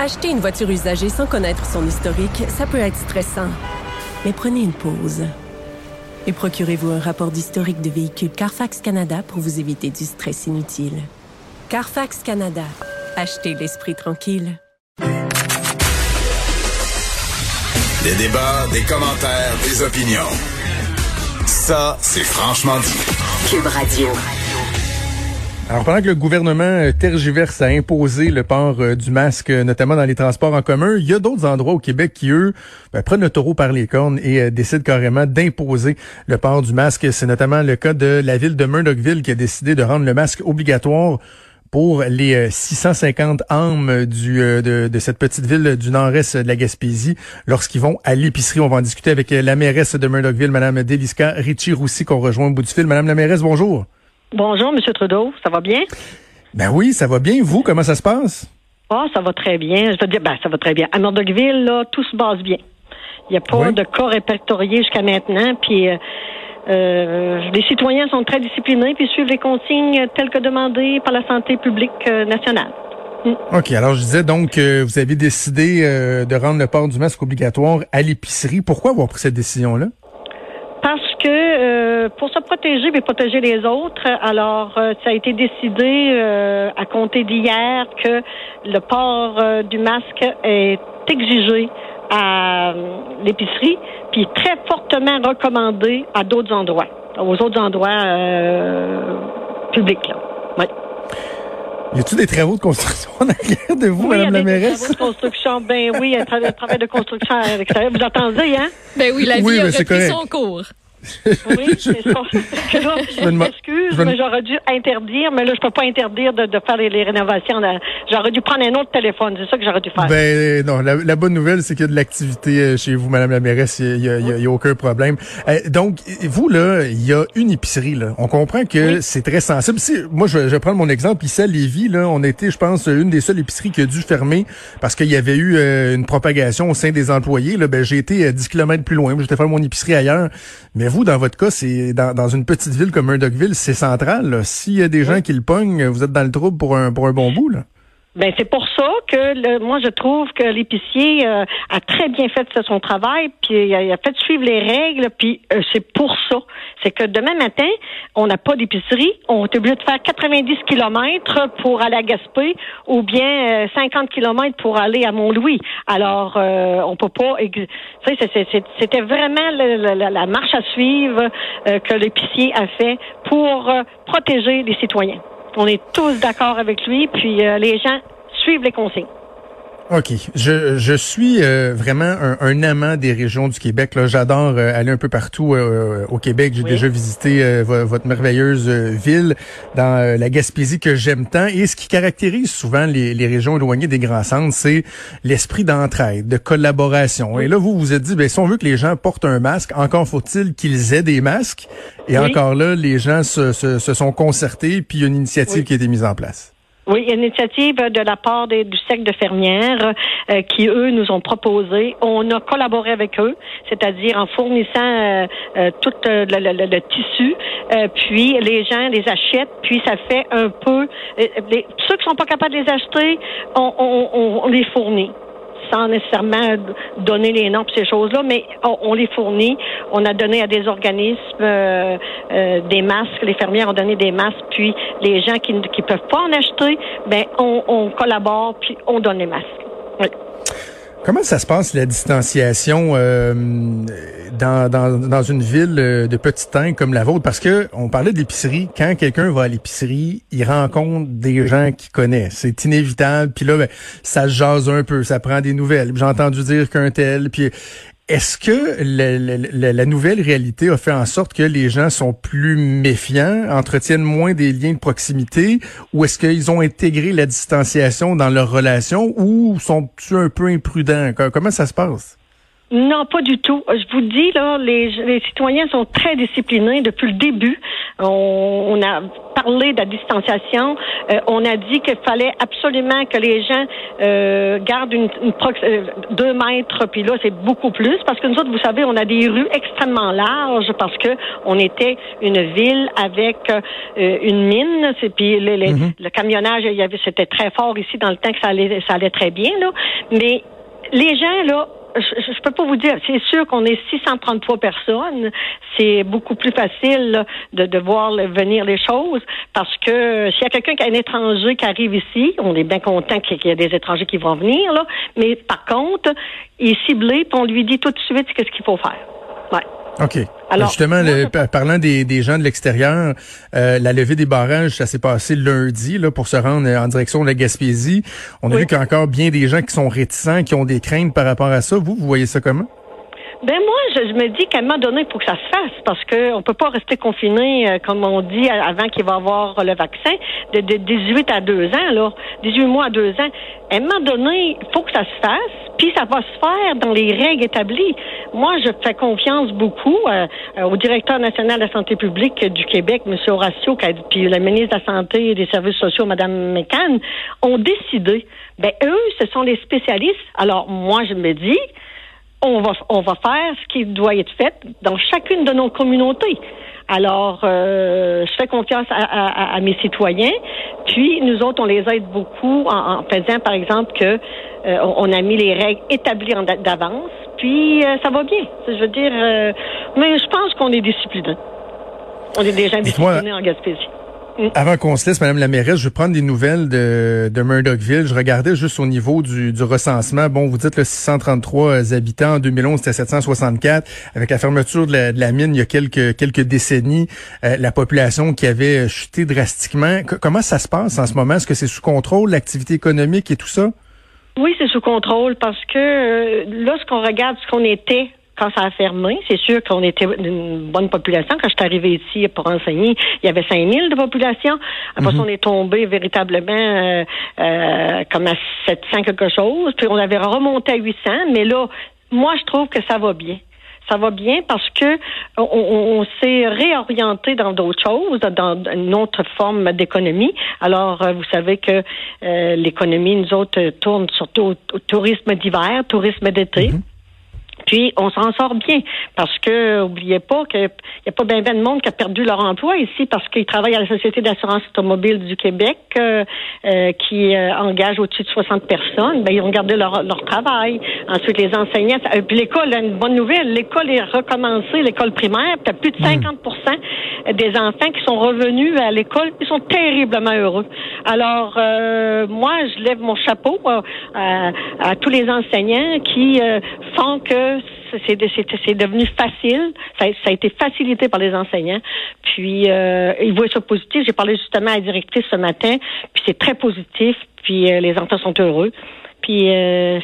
Acheter une voiture usagée sans connaître son historique, ça peut être stressant. Mais prenez une pause. Et procurez-vous un rapport d'historique de véhicule Carfax Canada pour vous éviter du stress inutile. Carfax Canada. Achetez l'esprit tranquille. Des débats, des commentaires, des opinions. Ça, c'est franchement dit. Cube Radio. Alors, pendant que le gouvernement euh, tergiverse à imposer le port euh, du masque, euh, notamment dans les transports en commun, il y a d'autres endroits au Québec qui, eux, ben, prennent le taureau par les cornes et décident carrément d'imposer le port du masque. C'est notamment le cas de la ville de Murdochville qui a décidé de rendre le masque obligatoire pour les 650 âmes du, de, de, cette petite ville du nord-est de la Gaspésie lorsqu'ils vont à l'épicerie. On va en discuter avec la mairesse de Murdochville, Madame Deliska Ritchie-Roussi, qu'on rejoint au bout du fil. Madame la mairesse, bonjour. Bonjour, Monsieur Trudeau. Ça va bien? Ben oui, ça va bien. Vous, comment ça se passe? Ah, ça va très bien. Je veux dire, ben, ça va très bien. À Murdochville, là, tout se passe bien. Il n'y a pas de cas répertoriés jusqu'à maintenant. Puis, euh, euh, les citoyens sont très disciplinés puis suivent les consignes telles que demandées par la santé publique euh, nationale. Mm. OK. Alors, je disais donc que vous avez décidé de rendre le port du masque obligatoire à l'épicerie. Pourquoi avoir pris cette décision-là? Euh, pour se protéger mais protéger les autres, alors euh, ça a été décidé euh, à compter d'hier que le port du masque est exigé à l'épicerie, puis très fortement recommandé à d'autres endroits, aux autres endroits publics. Là. Oui. Y a-t-il des travaux de construction en arrière de vous, Madame la mairesse? Des travaux de construction, ben oui, un travail de construction à l'extérieur. Vous entendez, hein? Ben oui, la vie a repris son cours. Oui, c'est ça. je m'excuse, mais j'aurais dû interdire, mais là, je peux pas interdire de, faire les, rénovations. J'aurais dû prendre un autre téléphone. C'est ça que j'aurais dû faire. Ben non, la, bonne nouvelle, c'est qu'il y a de l'activité euh, chez vous, Madame la mairesse. Il y a, aucun problème. Euh, donc, vous, là, il y a une épicerie, là. On comprend que c'est très sensible. moi, je, vais prendre mon exemple. Ici, à Lévis, là, on était, je pense, une des seules épiceries qui a dû fermer parce qu'il y avait eu euh, une propagation au sein des employés. Là, ben, j'ai été 10 km plus loin. J'étais faire mon épicerie ailleurs. Mais vous, dans votre cas, c'est dans, une petite ville comme Murdochville, c'est central. S'il y a des gens qui le pognent, vous êtes dans le trouble pour un, pour un bon bout. Là. Ben c'est pour ça que moi je trouve que l'épicier euh, a très bien fait son travail, puis il a, fait suivre les règles, puis euh, c'est pour ça. C'est que demain matin, on n'a pas d'épicerie, on est obligé de faire 90 kilomètres pour aller à Gaspé, ou bien 50 euh, kilomètres pour aller à Mont-Louis. Alors on peut pas. C'était vraiment la, marche à suivre que l'épicier a fait pour protéger les citoyens. On est tous d'accord avec lui, puis euh, les gens suivent les consignes. OK. Je, je suis euh, vraiment un, un, amant des régions du Québec. J'adore euh, aller un peu partout au Québec. J'ai déjà visité votre merveilleuse ville dans la Gaspésie que j'aime tant. Et ce qui caractérise souvent les, les régions éloignées des grands centres, c'est l'esprit d'entraide, de collaboration. Et là, vous vous êtes dit, ben, si on veut que les gens portent un masque, encore faut-il qu'ils aient des masques. Et encore là, les gens se, se, se sont concertés, puis il y a une initiative qui a été mise en place. Oui, une initiative de la part des, du secte de fermières euh, qui, eux, nous ont proposé. On a collaboré avec eux, c'est-à-dire en fournissant euh, euh, tout le, tissu, puis les gens les achètent, puis ça fait un peu... ceux qui sont pas capables de les acheter, on, on, on les fournit sans nécessairement donner les noms pour ces choses-là, mais on, les fournit. On a donné à des organismes euh, euh, des masques. Les fermières ont donné des masques, puis les gens qui ne peuvent pas en acheter, ben on, on collabore puis on donne les masques. Oui. Comment ça se passe la distanciation euh, dans, dans, une ville euh, de petit taille comme la vôtre? Parce que on parlait de l'épicerie. Quand quelqu'un va à l'épicerie, il rencontre des gens qu'il connaît. C'est inévitable. Puis là, ben, ça se jase un peu, ça prend des nouvelles. J'ai entendu dire qu'un tel. Puis est-ce que la, nouvelle réalité a fait en sorte que les gens sont plus méfiants, entretiennent moins des liens de proximité, ou est-ce qu'ils ont intégré la distanciation dans leur relation, ou sont-ils un peu imprudents? Comment ça se passe? Non, pas du tout. Je vous dis, là, les, les citoyens sont très disciplinés depuis le début. On, on a parlé de la distanciation. Euh, on a dit qu'il fallait absolument que les gens euh, gardent une, une euh, deux mètres, puis là, c'est beaucoup plus. Parce que nous autres, vous savez, on a des rues extrêmement larges parce que on était une ville avec une mine. Puis mm-hmm. le camionnage, il y avait, c'était très fort ici dans le temps que ça allait, ça allait très bien, là. Mais les gens, là, je, je peux pas vous dire. C'est sûr qu'on est 633 personnes. C'est beaucoup plus facile de, de voir venir les choses parce que s'il y a quelqu'un qui a un étranger qui arrive ici, on est bien content qu'il y ait des étrangers qui vont venir là. Mais par contre, il est ciblé, puis on lui dit tout de suite qu'est-ce qu'il faut faire. Ouais. OK. Alors, Justement, parlant des, des, gens de l'extérieur, euh, la levée des barrages, ça s'est passé lundi là, pour se rendre en direction de la Gaspésie. On a vu qu'il y a encore bien des gens qui sont réticents, qui ont des craintes par rapport à ça. Vous, vous voyez ça comment? Ben moi, je, me dis qu'à un moment donné, il faut que ça se fasse parce que on peut pas rester confiné, euh, comme on dit, avant qu'il va avoir le vaccin, de, de 18 à 2 ans, là, 18 mois à 2 ans. À un moment donné, il faut que ça se fasse, puis ça va se faire dans les règles établies. Moi, je fais confiance beaucoup euh, euh, au directeur national de la santé publique du Québec, M. Horacio, puis le ministre de la Santé et des Services sociaux, Mme McCann, ont décidé. Ben eux, ce sont les spécialistes. Alors moi, je me dis, on va, on va faire ce qui doit être fait dans chacune de nos communautés. Alors, euh, je fais confiance à, mes citoyens. Puis, nous autres, on les aide beaucoup en, faisant, par exemple, que euh, on a mis les règles établies d'avance. Puis, euh, ça va bien. Je veux dire, mais je pense qu'on est disciplinés. On est déjà disciplinés en Gaspésie. Avant qu'on se laisse, Madame la mairesse, je vais prendre des nouvelles de, de Murdochville. Je regardais juste au niveau du, du recensement. Bon, vous dites le 633 euh, habitants. En 2011, c'était 764. Avec la fermeture de la, de la, mine il y a quelques, quelques décennies, euh, la population qui avait chuté drastiquement. comment ça se passe en ce moment? Est-ce que c'est sous contrôle, l'activité économique et tout ça? Oui, c'est sous contrôle parce que euh, lorsqu'on regarde ce qu'on était quand ça a fermé, c'est sûr qu'on était une bonne population. Quand je suis arrivée ici pour enseigner, il y avait 5000 de population. Après, mhm. on est tombé véritablement euh, euh, comme à 700 quelque chose. Puis on avait remonté à 800. Mais là, moi, je trouve que ça va bien ça va bien parce que on, s'est réorienté dans d'autres choses, dans une autre forme d'économie. Alors, euh, vous savez que l'économie, nous autres, tourne surtout au, tourisme d'hiver, tourisme d'été. Mhm. Puis on s'en sort bien parce que oubliez pas qu'il n'y a pas bien ben de monde qui a perdu leur emploi ici parce qu'ils travaillent à la Société d'assurance automobile du Québec euh, euh, qui euh, engage au-dessus de 60 personnes. Ben, ils ont gardé leur, leur travail. Ensuite, les enseignants. puis l'école, une bonne nouvelle, l'école est recommencée, l'école primaire. Puis plus de 50% hmm. des enfants qui sont revenus à l'école, ils sont terriblement heureux. Alors, moi, je lève mon chapeau à, à tous les enseignants qui font que c'est devenu facile. Ça, a été facilité par les enseignants. Puis, euh, ils voient ça positif. J'ai parlé justement à la directrice ce matin. Puis, c'est très positif. Puis, euh, les enfants sont heureux. Puis, euh,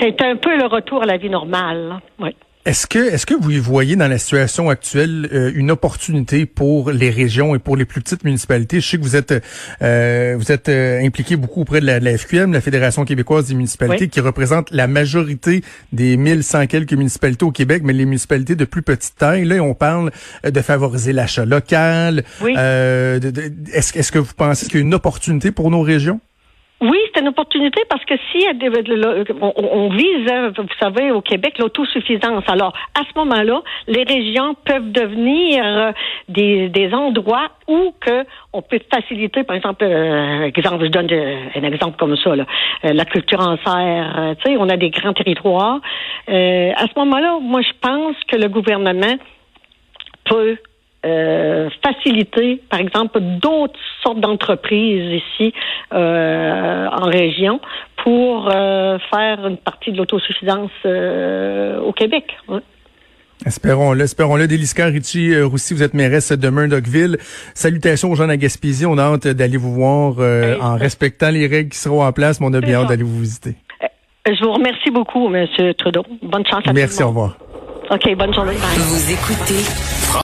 c'est un peu le retour à la vie normale. Oui. Est-ce que est-ce que vous y voyez dans la situation actuelle euh, une opportunité pour les régions et pour les plus petites municipalités? Je sais que vous êtes euh, vous êtes euh, impliqué beaucoup auprès de la, FQM, la Fédération québécoise des municipalités, qui représente la majorité des 1100 quelques municipalités au Québec, mais les municipalités de plus petite taille. Là, on parle de favoriser l'achat local. est-ce est-ce que vous pensez qu'il y a une opportunité pour nos régions? Oui, c'est une opportunité parce que si on, vise, hein, vous savez, au Québec, l'autosuffisance. Alors, à ce moment-là, les régions peuvent devenir euh, des, endroits où on peut faciliter, par exemple, euh, exemple, je donne un exemple comme ça, là, euh, la culture en serre. tu sais, on a des grands territoires. à ce moment-là, moi, je pense que le gouvernement peut euh, faciliter, par exemple, d'autres sortes d'entreprises ici euh, en région pour euh, faire une partie de l'autosuffisance au Québec. Espérons-le, espérons-le. Délisca Ritchie Roussy, vous êtes mairesse de Murdochville. Salutations aux gens de Gaspésie. On a hâte d'aller vous voir en respectant les règles qui seront en place, mais on a bien hâte d'aller vous visiter. Je vous remercie beaucoup, M. Trudeau. Bonne chance à Merci, tout au revoir. OK, bonne journée. Vous écoutez